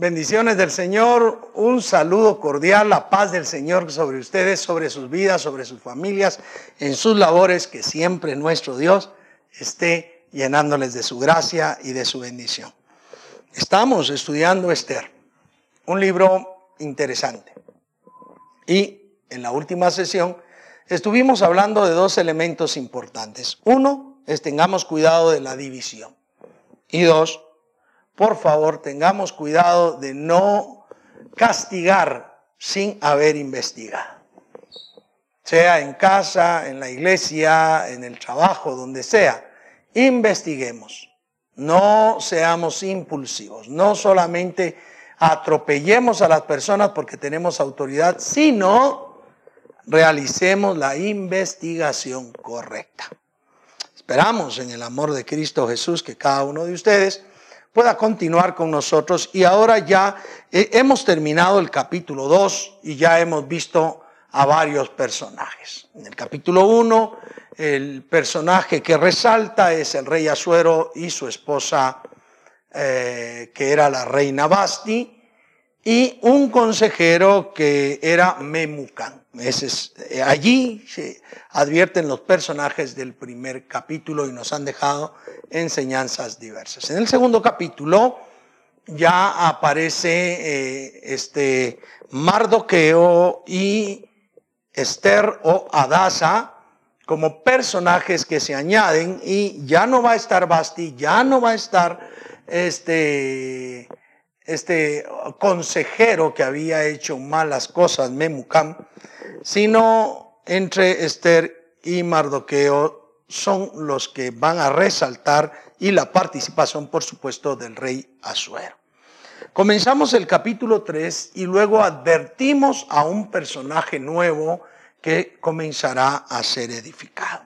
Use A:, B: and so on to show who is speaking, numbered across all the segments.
A: Bendiciones del Señor, un saludo cordial, la paz del Señor sobre ustedes, sobre sus vidas, sobre sus familias, en sus labores, que siempre nuestro Dios esté llenándoles de su gracia y de su bendición. Estamos estudiando Esther, un libro interesante. Y en la última sesión estuvimos hablando de dos elementos importantes. Uno es tengamos cuidado de la división. Y dos, por favor, tengamos cuidado de no castigar sin haber investigado. Sea en casa, en la iglesia, en el trabajo, donde sea, investiguemos. No seamos impulsivos, no solamente atropellemos a las personas porque tenemos autoridad, sino realicemos la investigación correcta. Esperamos en el amor de Cristo Jesús que cada uno de ustedes pueda continuar con nosotros. Y ahora ya eh, hemos terminado el capítulo 2 y ya hemos visto a varios personajes. En el capítulo 1, el personaje que resalta es el rey Asuero y su esposa, eh, que era la reina Basti, y un consejero que era Memucan. Eh, allí se advierten los personajes del primer capítulo y nos han dejado enseñanzas diversas. En el segundo capítulo ya aparece eh, este Mardoqueo y Esther o Adasa como personajes que se añaden y ya no va a estar Basti, ya no va a estar este este consejero que había hecho malas cosas, Memucam, sino entre Esther y Mardoqueo son los que van a resaltar y la participación, por supuesto, del rey Asuero. Comenzamos el capítulo 3 y luego advertimos a un personaje nuevo que comenzará a ser edificado.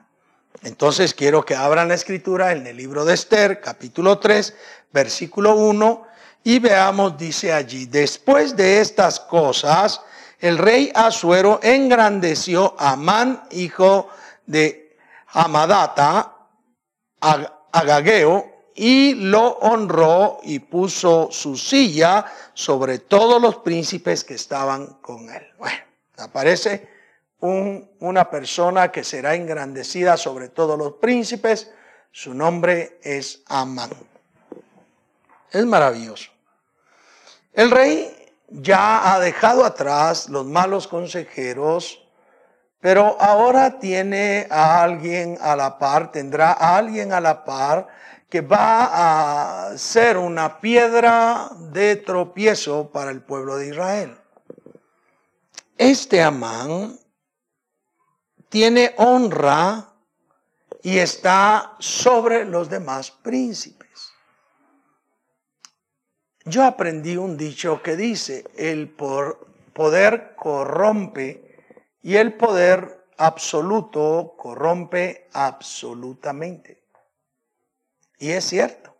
A: Entonces quiero que abran la escritura en el libro de Esther, capítulo 3, versículo 1 y veamos, dice allí, después de estas cosas, el rey Asuero engrandeció a Amán, hijo de Amadata, Agageo, y lo honró y puso su silla sobre todos los príncipes que estaban con él. Bueno, aparece una persona que será engrandecida sobre todos los príncipes. Su nombre es Amán. Es maravilloso. El rey ya ha dejado atrás los malos consejeros, pero ahora tiene a alguien a la par, tendrá a alguien a la par que va a ser una piedra de tropiezo para el pueblo de Israel. Este Amán tiene honra y está sobre los demás príncipes. Yo aprendí un dicho que dice, el poder corrompe y el poder absoluto corrompe absolutamente. Y es cierto.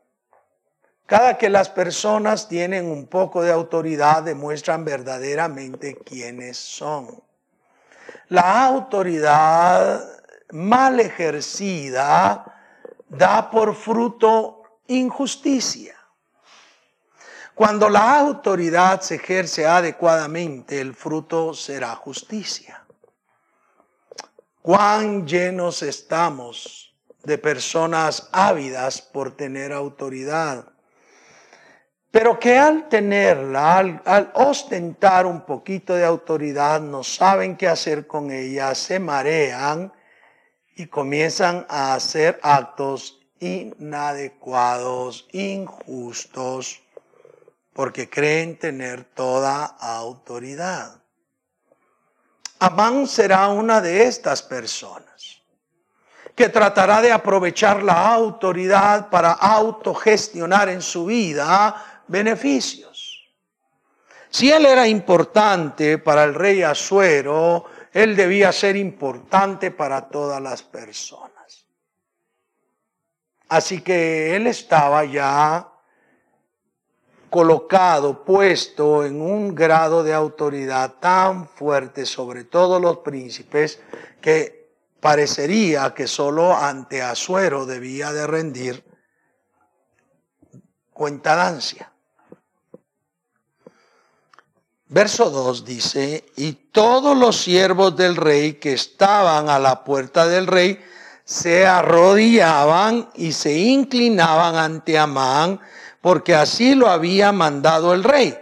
A: Cada que las personas tienen un poco de autoridad demuestran verdaderamente quiénes son. La autoridad mal ejercida da por fruto injusticia. Cuando la autoridad se ejerce adecuadamente, el fruto será justicia. Cuán llenos estamos de personas ávidas por tener autoridad, pero que al tenerla, al, ostentar un poquito de autoridad, no saben qué hacer con ella, se marean y comienzan a hacer actos inadecuados, injustos porque creen tener toda autoridad. Amán será una de estas personas que tratará de aprovechar la autoridad para autogestionar en su vida beneficios. Si él era importante para el rey Asuero, él debía ser importante para todas las personas. Así que él estaba ya colocado, puesto en un grado de autoridad tan fuerte sobre todos los príncipes que parecería que solo ante Asuero debía de rendir cuentadancia. Verso 2 dice, y todos los siervos del rey que estaban a la puerta del rey se arrodillaban y se inclinaban ante Amán, porque así lo había mandado el rey.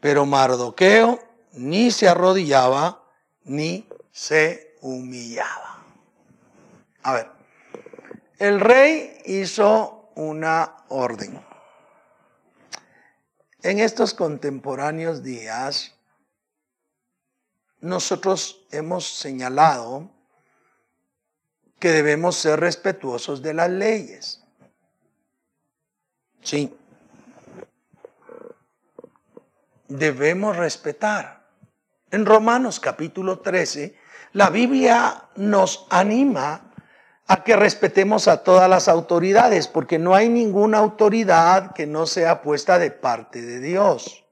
A: Pero Mardoqueo ni se arrodillaba ni se humillaba. A ver, el rey hizo una orden. En estos contemporáneos días, nosotros hemos señalado que debemos ser respetuosos de las leyes. Sí. Debemos respetar. En Romanos capítulo 13, la Biblia nos anima a que respetemos a todas las autoridades, porque no hay ninguna autoridad que no sea puesta de parte de Dios.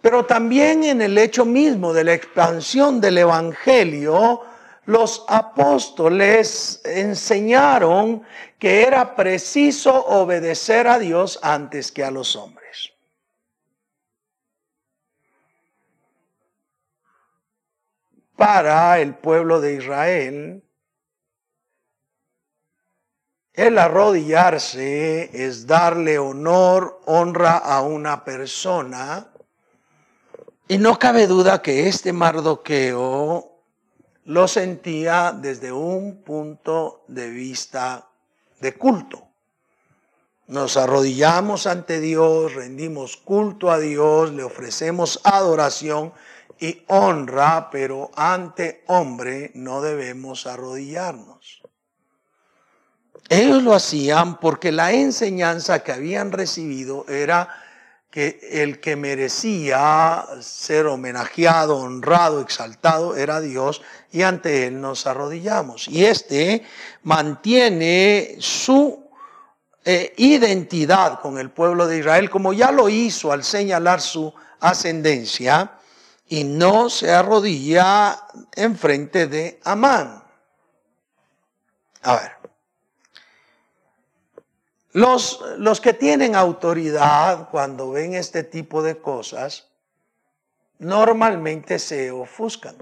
A: Pero también en el hecho mismo de la expansión del Evangelio, los apóstoles enseñaron que era preciso obedecer a Dios antes que a los hombres. Para el pueblo de Israel, el arrodillarse es darle honor, honra a una persona. Y no cabe duda que este Mardoqueo lo sentía desde un punto de vista de culto. Nos arrodillamos ante Dios, rendimos culto a Dios, le ofrecemos adoración y honra, pero ante hombre no debemos arrodillarnos. Ellos lo hacían porque la enseñanza que habían recibido era que el que merecía ser homenajeado, honrado, exaltado era Dios y ante Él nos arrodillamos. Y este mantiene su eh, identidad con el pueblo de Israel como ya lo hizo al señalar su ascendencia y no se arrodilla en frente de Amán. A ver. Los, los que tienen autoridad cuando ven este tipo de cosas, normalmente se ofuscan.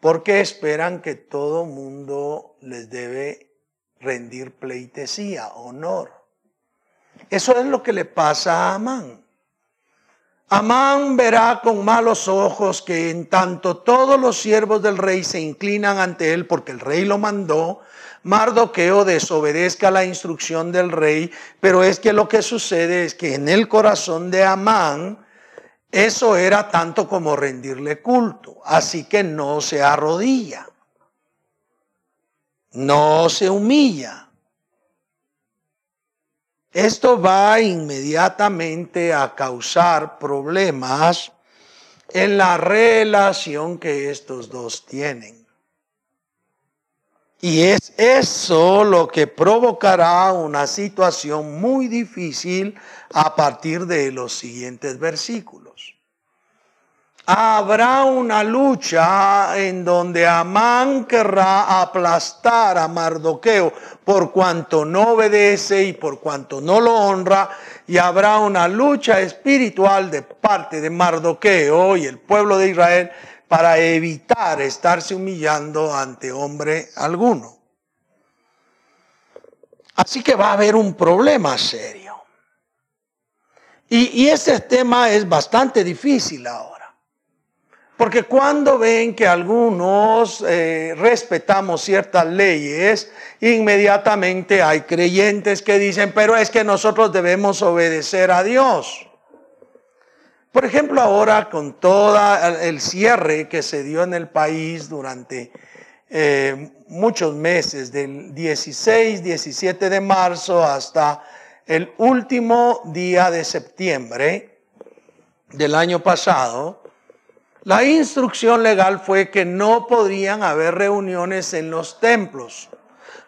A: Porque esperan que todo mundo les debe rendir pleitesía, honor. Eso es lo que le pasa a Amán. Amán verá con malos ojos que en tanto todos los siervos del rey se inclinan ante él porque el rey lo mandó, Mardoqueo desobedezca la instrucción del rey, pero es que lo que sucede es que en el corazón de Amán eso era tanto como rendirle culto, así que no se arrodilla, no se humilla. Esto va inmediatamente a causar problemas en la relación que estos dos tienen. Y es eso lo que provocará una situación muy difícil a partir de los siguientes versículos. Habrá una lucha en donde Amán querrá aplastar a Mardoqueo por cuanto no obedece y por cuanto no lo honra, y habrá una lucha espiritual de parte de Mardoqueo y el pueblo de Israel para evitar estarse humillando ante hombre alguno. Así que va a haber un problema serio. Y, ese tema es bastante difícil ahora. Porque cuando ven que algunos eh, respetamos ciertas leyes, inmediatamente hay creyentes que dicen, pero es que nosotros debemos obedecer a Dios. Por ejemplo, ahora con todo el cierre que se dio en el país durante eh, muchos meses, del 16, 17 de marzo hasta el último día de septiembre del año pasado, la instrucción legal fue que no podrían haber reuniones en los templos.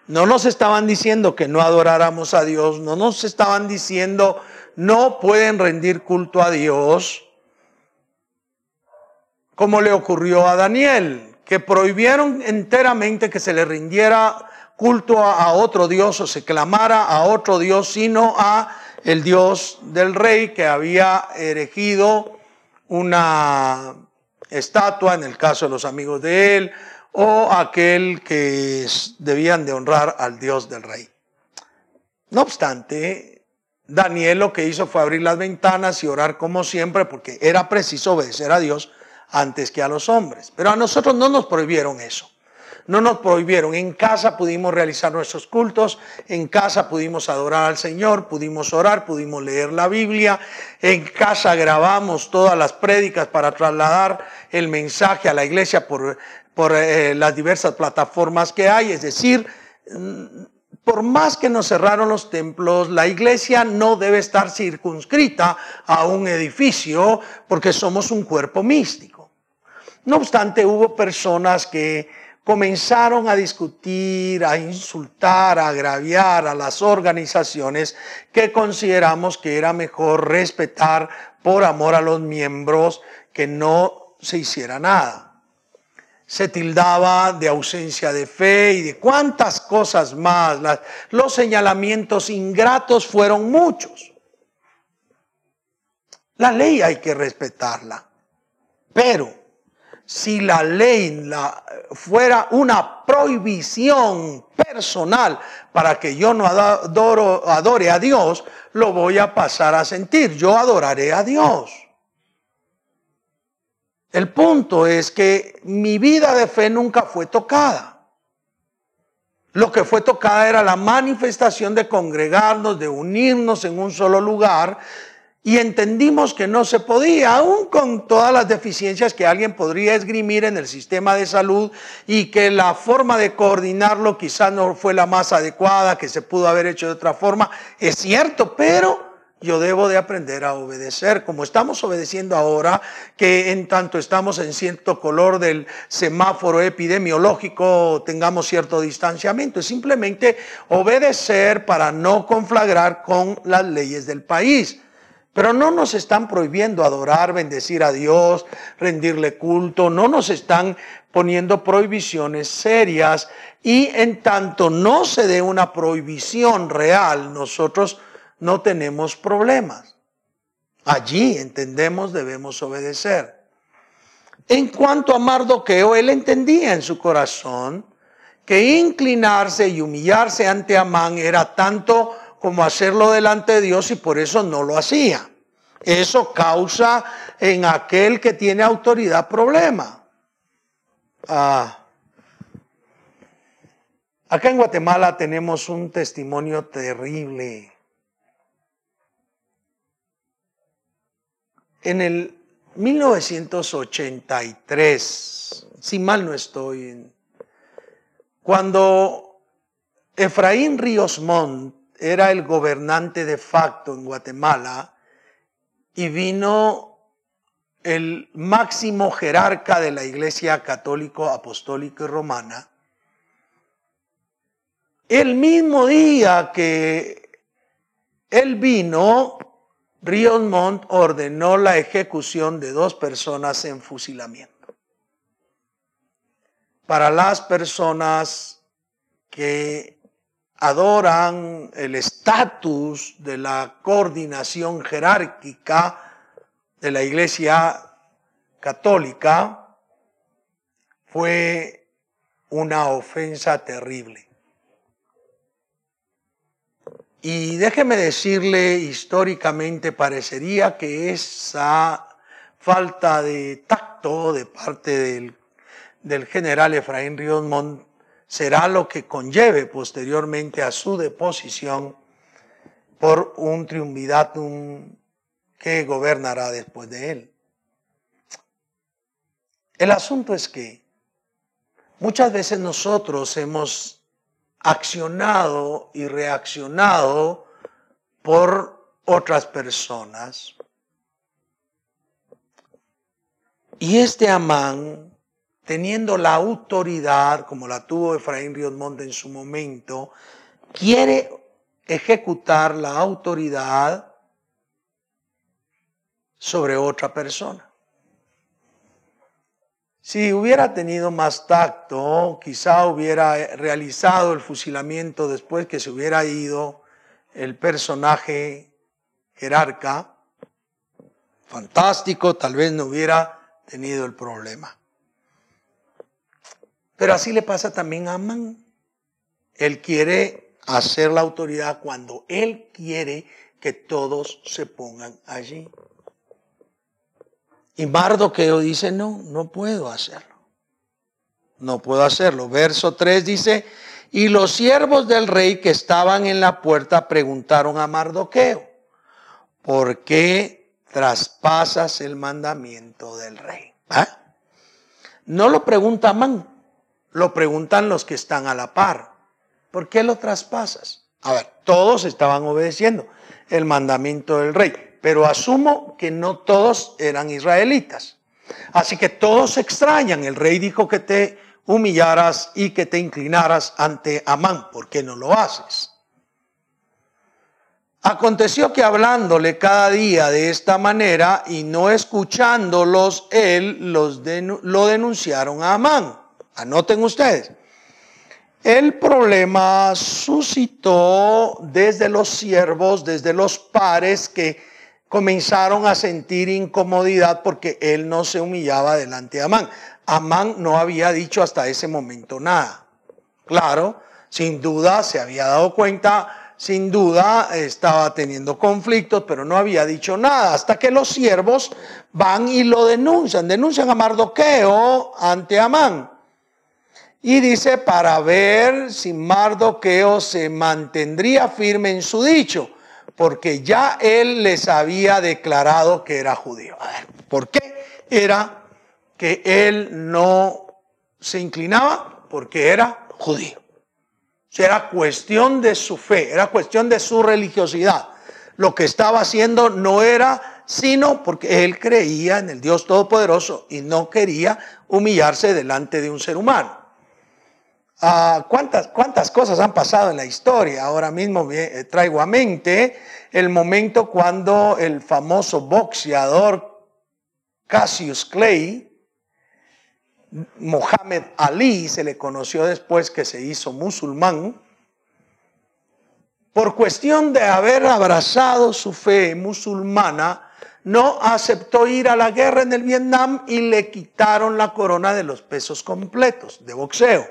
A: No nos estaban diciendo que no adoráramos a Dios, no nos estaban diciendo no pueden rendir culto a Dios, como le ocurrió a Daniel, que prohibieron enteramente que se le rindiera culto a, otro Dios o se clamara a otro Dios, sino a el dios del rey que había erigido una estatua, en el caso de los amigos de él, o aquel que debían de honrar al dios del rey. No obstante, Daniel lo que hizo fue abrir las ventanas y orar como siempre, porque era preciso obedecer a Dios antes que a los hombres. Pero a nosotros no nos prohibieron eso. No nos prohibieron. En casa pudimos realizar nuestros cultos, en casa pudimos adorar al Señor, pudimos orar, pudimos leer la Biblia, en casa grabamos todas las prédicas para trasladar el mensaje a la iglesia por, por eh, las diversas plataformas que hay. Es decir, por más que nos cerraron los templos, la iglesia no debe estar circunscrita a un edificio porque somos un cuerpo místico. No obstante, hubo personas que comenzaron a discutir, a insultar, a agraviar a las organizaciones que consideramos que era mejor respetar por amor a los miembros que no se hiciera nada se tildaba de ausencia de fe y de cuántas cosas más. los señalamientos ingratos fueron muchos. La ley hay que respetarla, pero si la ley fuera una prohibición personal para que yo no adore a Dios, lo voy a pasar a sentir. Yo adoraré a Dios. El punto es que mi vida de fe nunca fue tocada. Lo que fue tocada era la manifestación de congregarnos, de unirnos en un solo lugar. Y entendimos que no se podía, aún con todas las deficiencias que alguien podría esgrimir en el sistema de salud y que la forma de coordinarlo quizás no fue la más adecuada, que se pudo haber hecho de otra forma. Es cierto, pero yo debo de aprender a obedecer, como estamos obedeciendo ahora, que en tanto estamos en cierto color del semáforo epidemiológico, tengamos cierto distanciamiento. Es simplemente obedecer para no conflagrar con las leyes del país. Pero no nos están prohibiendo adorar, bendecir a Dios, rendirle culto, no nos están poniendo prohibiciones serias y en tanto no se dé una prohibición real, nosotros no tenemos problemas. Allí entendemos debemos obedecer. En cuanto a Mardoqueo, él entendía en su corazón que inclinarse y humillarse ante Amán era tanto como hacerlo delante de Dios y por eso no lo hacía. Eso causa en aquel que tiene autoridad problema. Ah. Acá en Guatemala tenemos un testimonio terrible En el 1983, si mal no estoy, cuando Efraín Ríos Montt era el gobernante de facto en Guatemala y vino el máximo jerarca de la Iglesia Católico, Apostólica y Romana, el mismo día que él vino, Ríos Montt ordenó la ejecución de dos personas en fusilamiento. Para las personas que adoran el estatus de la coordinación jerárquica de la Iglesia Católica, fue una ofensa terrible. Y déjeme decirle, históricamente parecería que esa falta de tacto de parte del, general Efraín Montt será lo que conlleve posteriormente a su deposición por un triunviratum que gobernará después de él. El asunto es que muchas veces nosotros hemos accionado y reaccionado por otras personas. Y este Amán, teniendo la autoridad, como la tuvo Efraín Ríos Monte en su momento, quiere ejecutar la autoridad sobre otra persona. Si hubiera tenido más tacto, quizá hubiera realizado el fusilamiento después que se hubiera ido el personaje jerarca, fantástico, tal vez no hubiera tenido el problema. Pero así le pasa también a Amán. Él quiere hacer la autoridad cuando él quiere que todos se pongan allí. Y Mardoqueo dice, no, no puedo hacerlo. No puedo hacerlo. Verso 3 dice, y los siervos del rey que estaban en la puerta preguntaron a Mardoqueo, ¿por qué traspasas el mandamiento del rey? ¿Ah? No lo pregunta Amán, lo preguntan los que están a la par. ¿Por qué lo traspasas? A ver, todos estaban obedeciendo el mandamiento del rey, pero asumo que no todos eran israelitas. Así que todos extrañan. El rey dijo que te humillaras y que te inclinaras ante Amán. ¿Por qué no lo haces? Aconteció que hablándole cada día de esta manera y no escuchándolos, él los lo denunciaron a Amán. Anoten ustedes. El problema suscitó desde los siervos, desde los pares que comenzaron a sentir incomodidad porque él no se humillaba delante de Amán. Amán no había dicho hasta ese momento nada. Claro, sin duda se había dado cuenta, sin duda estaba teniendo conflictos, pero no había dicho nada, hasta que los siervos van y lo denuncian, denuncian a Mardoqueo ante Amán. Y dice, para ver si Mardoqueo se mantendría firme en su dicho, porque ya él les había declarado que era judío. A ver, ¿por qué era que él no se inclinaba porque era judío. era cuestión de su fe, era cuestión de su religiosidad. Lo que estaba haciendo no era sino porque él creía en el Dios Todopoderoso y no quería humillarse delante de un ser humano. Ah, ¿cuántas, ¿Cuántas cosas han pasado en la historia? Ahora mismo eh, traigo a mente el momento cuando el famoso boxeador Cassius Clay Mohammed Ali se le conoció después que se hizo musulmán, por cuestión de haber abrazado su fe musulmana, no aceptó ir a la guerra en el Vietnam y le quitaron la corona de los pesos completos de boxeo.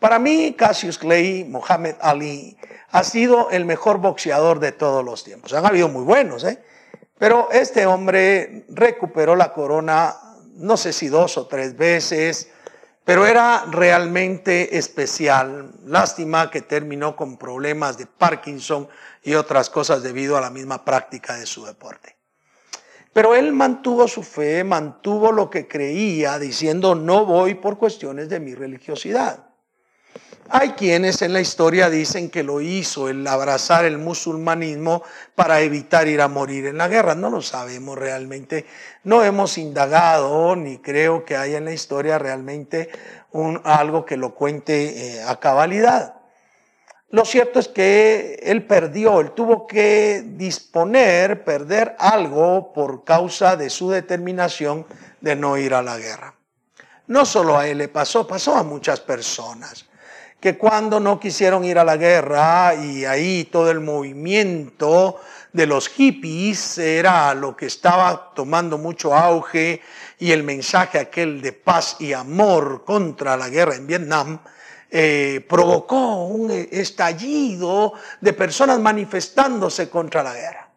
A: Para mí, Cassius Clay, Mohammed Ali, ha sido el mejor boxeador de todos los tiempos. Han habido muy buenos, ¿eh? Pero este hombre recuperó la corona no sé si dos o tres veces, pero era realmente especial. Lástima que terminó con problemas de Parkinson y otras cosas debido a la misma práctica de su deporte. Pero él mantuvo su fe, mantuvo lo que creía, diciendo, no voy por cuestiones de mi religiosidad. Hay quienes en la historia dicen que lo hizo el abrazar el musulmanismo para evitar ir a morir en la guerra. No lo sabemos realmente. No hemos indagado ni creo que haya en la historia realmente un, algo que lo cuente eh, a cabalidad. Lo cierto es que él perdió, él tuvo que disponer, perder algo por causa de su determinación de no ir a la guerra. No solo a él le pasó, pasó a muchas personas que cuando no quisieron ir a la guerra y ahí todo el movimiento de los hippies era lo que estaba tomando mucho auge y el mensaje aquel de paz y amor contra la guerra en Vietnam, eh, provocó un estallido de personas manifestándose contra la guerra.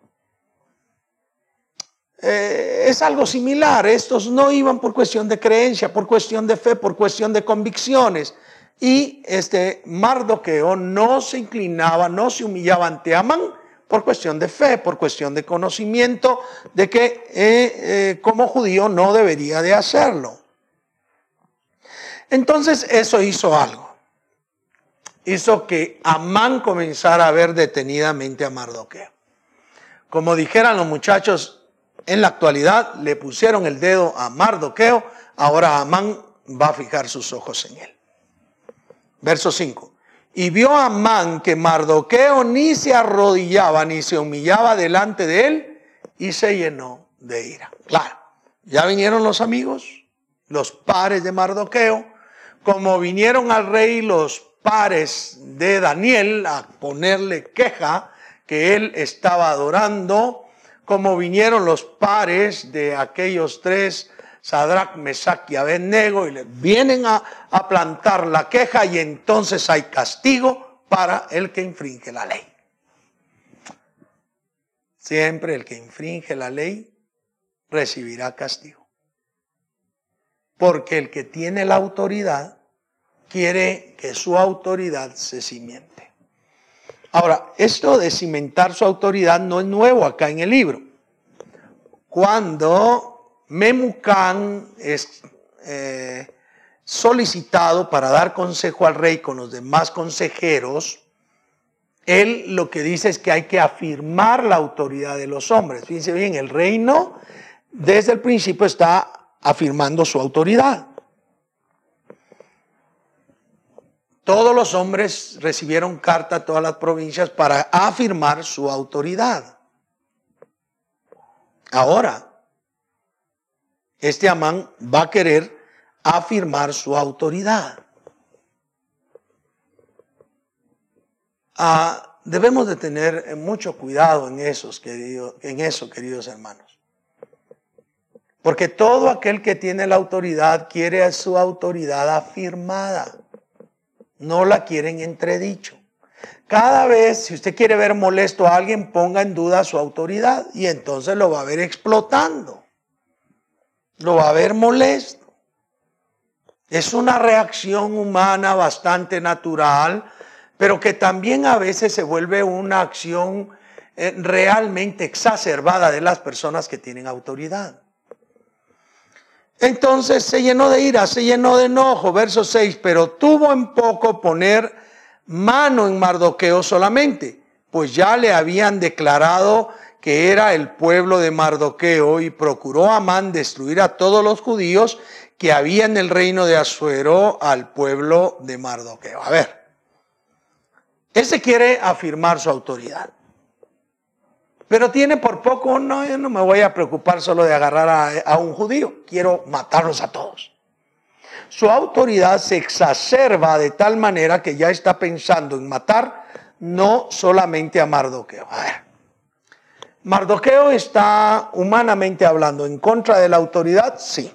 A: Eh, es algo similar, estos no iban por cuestión de creencia, por cuestión de fe, por cuestión de convicciones, y este Mardoqueo no se inclinaba, no se humillaba ante Amán por cuestión de fe, por cuestión de conocimiento de que eh, eh, como judío no debería de hacerlo. Entonces eso hizo algo. Hizo que Amán comenzara a ver detenidamente a Mardoqueo. Como dijeran los muchachos en la actualidad, le pusieron el dedo a Mardoqueo, ahora Amán va a fijar sus ojos en él. Verso 5. Y vio a Amán que Mardoqueo ni se arrodillaba ni se humillaba delante de él y se llenó de ira. Claro, ya vinieron los amigos, los pares de Mardoqueo, como vinieron al rey los pares de Daniel a ponerle queja, que él estaba adorando, como vinieron los pares de aquellos tres, Sadrach, Mesach y Abednego, y le vienen a, a plantar la queja y entonces hay castigo para el que infringe la ley. Siempre el que infringe la ley recibirá castigo. Porque el que tiene la autoridad quiere que su autoridad se cimente. Ahora, esto de cimentar su autoridad no es nuevo acá en el libro. Cuando Memucán es eh, solicitado para dar consejo al rey con los demás consejeros, él lo que dice es que hay que afirmar la autoridad de los hombres. Fíjense bien, el reino desde el principio está afirmando su autoridad. Todos los hombres recibieron carta a todas las provincias para afirmar su autoridad. Ahora, este Amán va a querer afirmar su autoridad. Ah, debemos de tener mucho cuidado en, esos, en eso, queridos hermanos. Porque todo aquel que tiene la autoridad quiere su autoridad afirmada. No la quieren entredicho. Cada vez, si usted quiere ver molesto a alguien, ponga en duda su autoridad y entonces lo va a ver explotando. Lo va a ver molesto. Es una reacción humana bastante natural pero que también a veces se vuelve una acción eh, realmente exacerbada de las personas que tienen autoridad. Entonces se llenó de ira, se llenó de enojo, verso 6, pero tuvo en poco poner mano en Mardoqueo solamente, pues ya le habían declarado que era el pueblo de Mardoqueo y procuró Amán destruir a todos los judíos que había en el reino de Asuero al pueblo de Mardoqueo. A ver, él se quiere afirmar su autoridad. Pero tiene por poco, no, yo no me voy a preocupar solo de agarrar a, a un judío, quiero matarlos a todos. Su autoridad se exacerba de tal manera que ya está pensando en matar no solamente a Mardoqueo. A ver, Mardoqueo está humanamente hablando en contra de la autoridad, sí.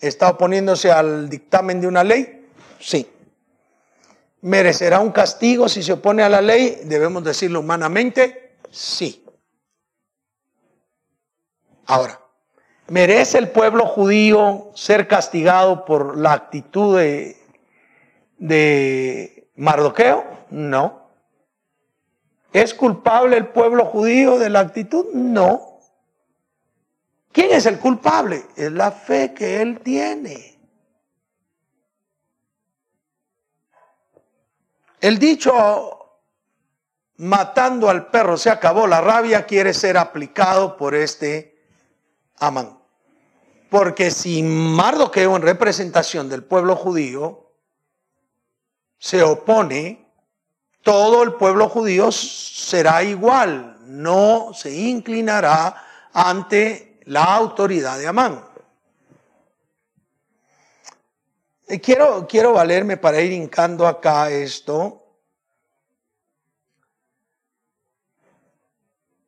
A: ¿Está oponiéndose al dictamen de una ley? Sí merecerá un castigo si se opone a la ley, debemos decirlo humanamente, sí. Ahora, ¿merece el pueblo judío ser castigado por la actitud de, Mardoqueo? No. ¿Es culpable el pueblo judío de la actitud? No. ¿Quién es el culpable? Es la fe que él tiene. El dicho matando al perro se acabó la rabia quiere ser aplicado por este Amán. Porque si Mardoqueo en representación del pueblo judío se opone, todo el pueblo judío será igual, no se inclinará ante la autoridad de Amán. Quiero, quiero valerme para ir hincando acá esto,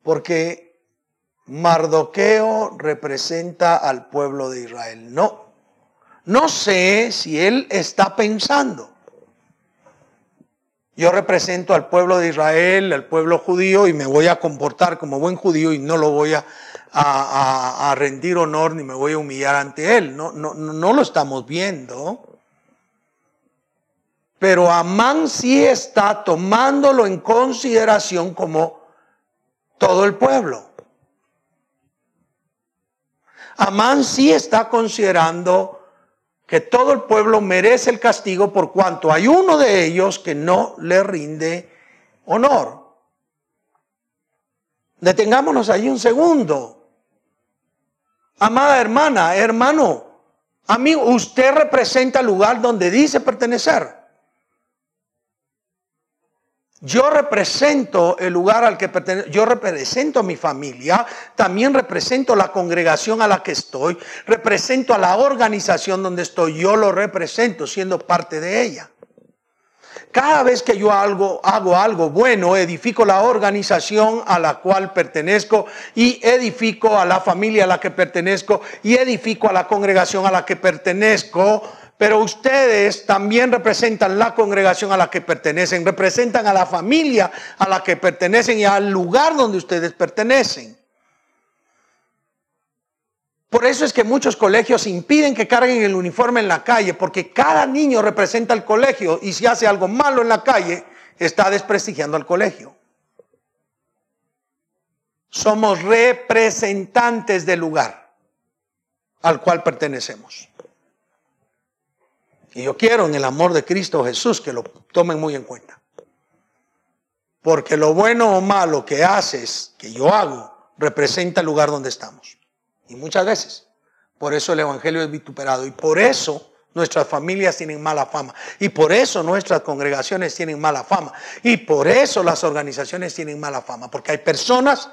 A: porque Mardoqueo representa al pueblo de Israel. No, no sé si él está pensando. Yo represento al pueblo de Israel, al pueblo judío, y me voy a comportar como buen judío y no lo voy a, a, rendir honor ni me voy a humillar ante él. No, no, no lo estamos viendo. Pero Amán sí está tomándolo en consideración como todo el pueblo. Amán sí está considerando que todo el pueblo merece el castigo por cuanto hay uno de ellos que no le rinde honor. Detengámonos ahí un segundo. Amada hermana, hermano, amigo, usted representa el lugar donde dice pertenecer. Yo represento el lugar al que pertenezco, yo represento a mi familia, también represento la congregación a la que estoy, represento a la organización donde estoy, yo lo represento siendo parte de ella. Cada vez que yo hago, hago algo bueno, edifico la organización a la cual pertenezco y edifico a la familia a la que pertenezco y edifico a la congregación a la que pertenezco. Pero ustedes también representan la congregación a la que pertenecen, representan a la familia a la que pertenecen y al lugar donde ustedes pertenecen. Por eso es que muchos colegios impiden que carguen el uniforme en la calle, porque cada niño representa el colegio y si hace algo malo en la calle, está desprestigiando al colegio. Somos representantes del lugar al cual pertenecemos. Y yo quiero en el amor de Cristo Jesús que lo tomen muy en cuenta. Porque lo bueno o malo que haces, que yo hago, representa el lugar donde estamos. Y muchas veces. Por eso el Evangelio es vituperado. Y por eso nuestras familias tienen mala fama. Y por eso nuestras congregaciones tienen mala fama. Y por eso las organizaciones tienen mala fama. Porque hay personas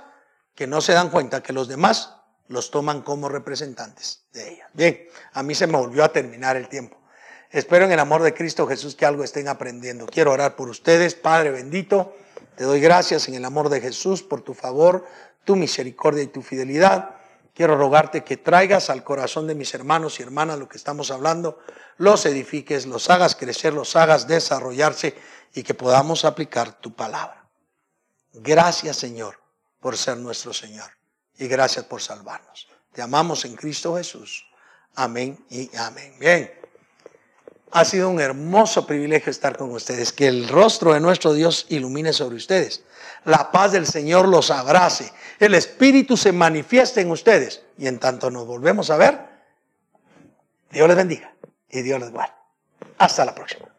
A: que no se dan cuenta que los demás los toman como representantes de ellas. Bien, a mí se me volvió a terminar el tiempo. Espero en el amor de Cristo Jesús que algo estén aprendiendo. Quiero orar por ustedes, Padre bendito. Te doy gracias en el amor de Jesús por tu favor, tu misericordia y tu fidelidad. Quiero rogarte que traigas al corazón de mis hermanos y hermanas lo que estamos hablando, los edifiques, los hagas crecer, los hagas desarrollarse y que podamos aplicar tu palabra. Gracias Señor por ser nuestro Señor y gracias por salvarnos. Te amamos en Cristo Jesús. Amén y amén. Bien. Ha sido un hermoso privilegio estar con ustedes. Que el rostro de nuestro Dios ilumine sobre ustedes. La paz del Señor los abrace. El Espíritu se manifieste en ustedes. Y en tanto nos volvemos a ver, Dios les bendiga y Dios les guarde. Hasta la próxima.